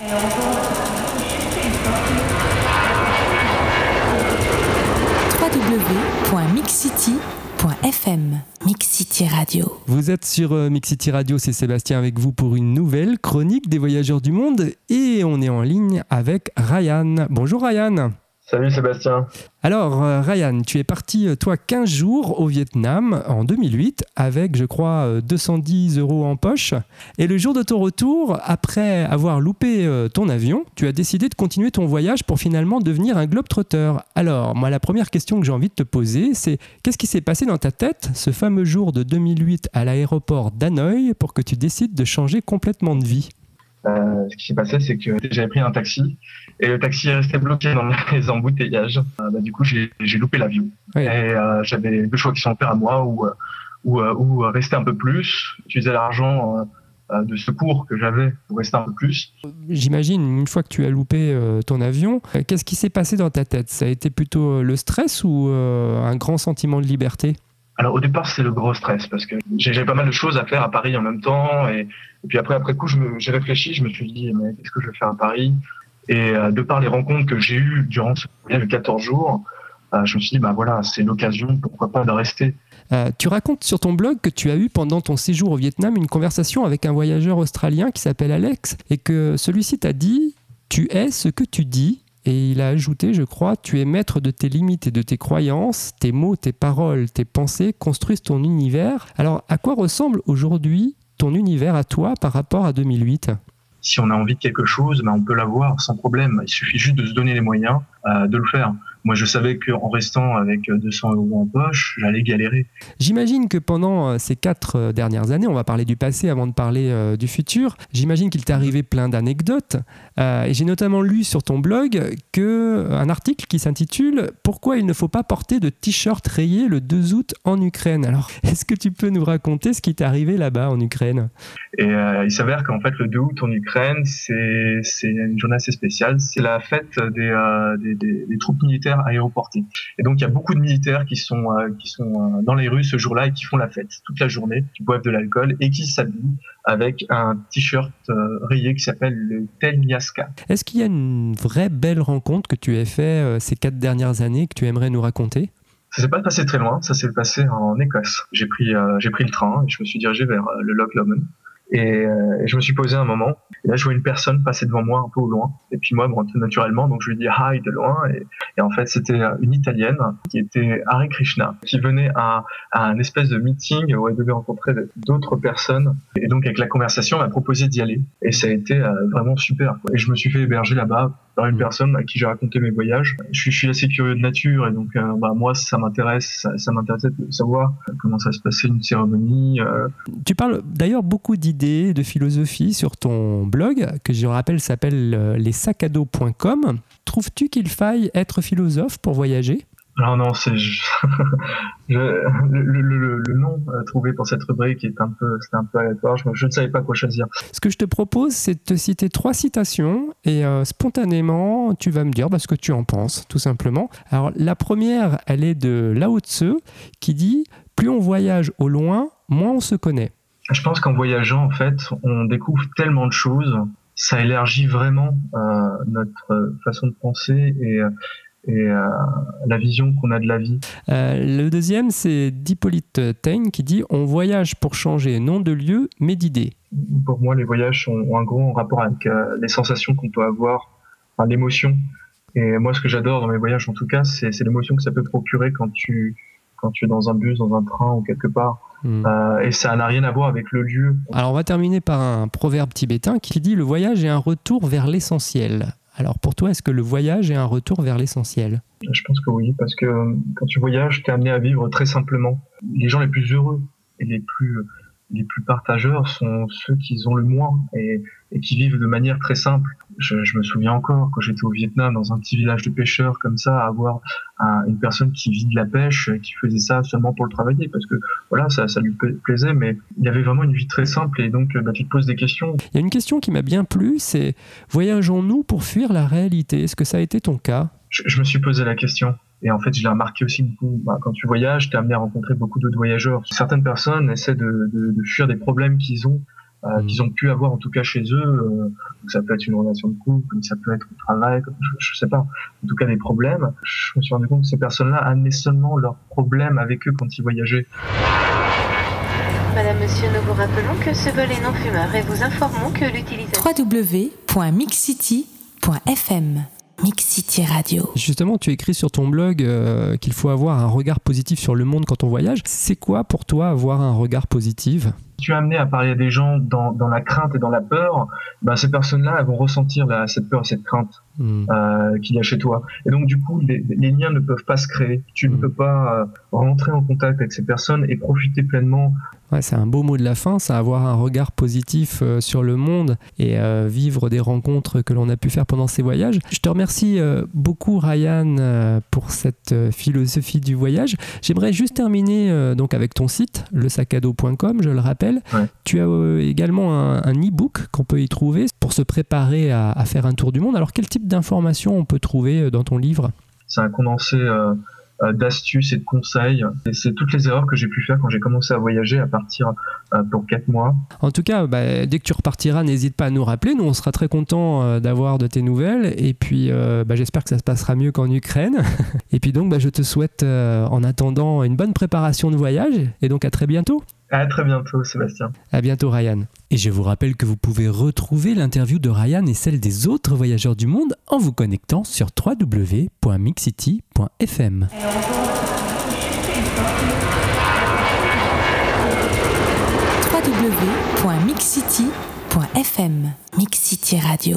www.mixcity.fm Mixcity Radio. Vous êtes sur euh, Mixcity Radio, c'est Sébastien avec vous pour une nouvelle chronique des voyageurs du monde et on est en ligne avec Ryan. Bonjour Ryan. Salut Sébastien. Alors euh, Ryan, tu es parti euh, toi 15 jours au Vietnam en 2008 avec je crois 210 euh, euros en poche. Et le jour de ton retour, après avoir loupé ton avion, tu as décidé de continuer ton voyage pour finalement devenir un globe-trotter. Alors moi la première question que j'ai envie de te poser c'est qu'est-ce qui s'est passé dans ta tête ce fameux jour de 2008 à l'aéroport d'Hanoï pour que tu décides de changer complètement de vie? Euh, ce qui s'est passé, c'est que j'avais pris un taxi et le taxi est resté bloqué dans les embouteillages. Euh, bah, du coup, j'ai loupé l'avion. Et euh, j'avais deux choix qui sont offerts à moi ou, ou, ou rester un peu plus, utiliser l'argent de secours que j'avais pour rester un peu plus. J'imagine, une fois que tu as loupé ton avion, qu'est-ce qui s'est passé dans ta tête? Ça a été plutôt le stress ou un grand sentiment de liberté? Alors au départ c'est le gros stress parce que j'avais pas mal de choses à faire à Paris en même temps et, puis après après coup j'ai réfléchi, je me suis dit mais qu'est-ce que je vais faire à Paris? Et euh, de par les rencontres que j'ai eues durant ce voyage de 14 jours, euh, je me suis dit bah voilà c'est l'occasion pourquoi pas de rester. Euh, tu racontes sur ton blog que tu as eu pendant ton séjour au Vietnam une conversation avec un voyageur australien qui s'appelle Alex et que celui-ci t'a dit tu es ce que tu dis et il a ajouté, je crois, tu es maître de tes limites et de tes croyances, tes mots, tes paroles, tes pensées construisent ton univers. Alors, à quoi ressemble aujourd'hui ton univers à toi par rapport à 2008 si on a envie de quelque chose, ben on peut l'avoir sans problème. Il suffit juste de se donner les moyens euh, de le faire. Moi, je savais qu'en restant avec 200 euros en poche, j'allais galérer. J'imagine que pendant euh, ces quatre euh, dernières années, on va parler du passé avant de parler euh, du futur, j'imagine qu'il t'est arrivé plein d'anecdotes. et j'ai notamment lu sur ton blog que, un article qui s'intitule Pourquoi il ne faut pas porter de t-shirt rayé le 2 août en Ukraine? Alors, est-ce que tu peux nous raconter ce qui t'est arrivé là-bas en Ukraine? Et il s'avère qu'en fait, le 2 août en Ukraine, c'est une journée assez spéciale. C'est la fête des, des, des troupes militaires aéroportés. Et donc il y a beaucoup de militaires qui sont euh, qui sont euh, dans les rues ce jour-là et qui font la fête toute la journée, qui boivent de l'alcool et qui s'habillent avec un t-shirt euh, rayé qui s'appelle le Telmiaska. Est-ce qu'il y a une vraie belle rencontre que tu as fait ces quatre dernières années que tu aimerais nous raconter? Ça s'est pas passé très loin, ça s'est passé en Écosse. J'ai pris, j'ai pris le train et je me suis dirigé vers le Loch Lomond. Et, euh, je me suis posé un moment. Et là, je vois une personne passer devant moi un peu au loin. Et puis moi, bon, naturellement, donc je lui dis hi de loin. Et, en fait, c'était une Italienne qui était Hare Krishna, qui venait à, à un espèce de meeting où elle devait rencontrer d'autres personnes. Et donc, avec la conversation, elle m'a proposé d'y aller. Et ça a été euh, vraiment super. Et je me suis fait héberger là-bas par une personne à qui j'ai raconté mes voyages. Je suis, je suis, assez curieux de nature et donc euh, bah, moi ça m'intéresse, ça, ça m'intéressait de savoir comment ça se passait une cérémonie. Tu parles d'ailleurs beaucoup d'idées de philosophie sur ton blog, que je rappelle s'appelle euh, lessacados.com. Trouves-tu qu'il faille être philosophe pour voyager? Non, non, c'est le, le, nom euh, trouvé pour cette rubrique est un peu, c'est un peu aléatoire. Je, ne savais pas quoi choisir. Ce que je te propose, c'est de te citer trois citations et euh, spontanément, tu vas me dire bah, ce que tu en penses, tout simplement. Alors, la première, elle est de Lao Tzu qui dit Plus on voyage au loin, moins on se connaît. Je pense qu'en voyageant, en fait, on découvre tellement de choses. Ça élargit vraiment euh, notre façon de penser et, et euh, la vision qu'on a de la vie. Euh, le deuxième, c'est d'Hippolyte Taine qui dit On voyage pour changer non de lieu, mais d'idées. Pour moi, les voyages ont un gros rapport avec les sensations qu'on peut avoir, enfin, l'émotion. Et moi, ce que j'adore dans mes voyages, en tout cas, c'est l'émotion que ça peut procurer quand tu, quand tu es dans un bus, dans un train ou quelque part Hmm. Euh, et ça n'a rien à voir avec le lieu. Alors on va terminer par un proverbe tibétain qui dit le voyage est un retour vers l'essentiel. Alors pour toi, est-ce que le voyage est un retour vers l'essentiel? Je pense que oui, parce que euh, quand tu voyages, tu es amené à vivre très simplement. Les gens les plus heureux et les plus les plus partageurs sont ceux qui ont le moins et, qui vivent de manière très simple. Je, me souviens encore quand j'étais au Vietnam dans un petit village de pêcheurs comme ça, avoir une personne qui vit de la pêche, qui faisait ça seulement pour le travailler parce que voilà, ça, ça lui plaisait, mais il y avait vraiment une vie très simple et donc bah, tu te poses des questions. Il y a une question qui m'a bien plu, c'est voyageons-nous pour fuir la réalité? Est-ce que ça a été ton cas? Je me suis posé la question. Et en fait, je l'ai remarqué aussi beaucoup. Bah, quand tu voyages, tu es amené à rencontrer beaucoup d'autres voyageurs. Certaines personnes essaient de, de, de fuir des problèmes qu'ils ont euh, qu'ils ont pu avoir en tout cas chez eux. Euh, ça peut être une relation de couple, ça peut être au travail, je, je, sais pas. En tout cas des problèmes. Je me suis rendu compte que ces personnes-là amenaient seulement leurs problèmes avec eux quand ils voyageaient. Madame, Monsieur, nous vous rappelons que ce vol est non fumeur et vous informons que l'utilisation... www.mixcity.fm Mix City Radio. Justement, tu écris sur ton blog euh, qu'il faut avoir un regard positif sur le monde quand on voyage. C'est quoi pour toi avoir un regard positif? Tu es amené à parler à des gens dans, dans la crainte et dans la peur, ben ces personnes-là elles vont ressentir la, cette peur, cette crainte mm. euh, qu'il y a chez toi. Et donc du coup, les, les, liens ne peuvent pas se créer. Tu ne peux pas euh, rentrer en contact avec ces personnes et profiter pleinement Ouais, c'est un beau mot de la fin, ça avoir un regard positif euh, sur le monde et euh, vivre des rencontres que l'on a pu faire pendant ces voyages. Je te remercie euh, beaucoup Ryan pour cette philosophie du voyage. J'aimerais juste terminer donc avec ton site, lesacado.com, je le rappelle. Ouais. Tu as également un, un e-book qu'on peut y trouver pour se préparer à, à, faire un tour du monde. Alors quel type d'informations on peut trouver dans ton livre? C'est un condensé d'astuces et de conseils. C'est toutes les erreurs que j'ai pu faire quand j'ai commencé à voyager à partir euh, pour quatre mois. En tout cas, bah, dès que tu repartiras, n'hésite pas à nous rappeler. Nous, on sera très contents euh, d'avoir de tes nouvelles. Et puis, bah, j'espère que ça se passera mieux qu'en Ukraine. et puis donc, bah, je te souhaite en attendant une bonne préparation de voyage. Et donc, à très bientôt. À très bientôt, Sébastien. À bientôt, Ryan. Et je vous rappelle que vous pouvez retrouver l'interview de Ryan et celle des autres voyageurs du monde en vous connectant sur www.mixcity.fm. www.mixcity.fm Mix City Radio.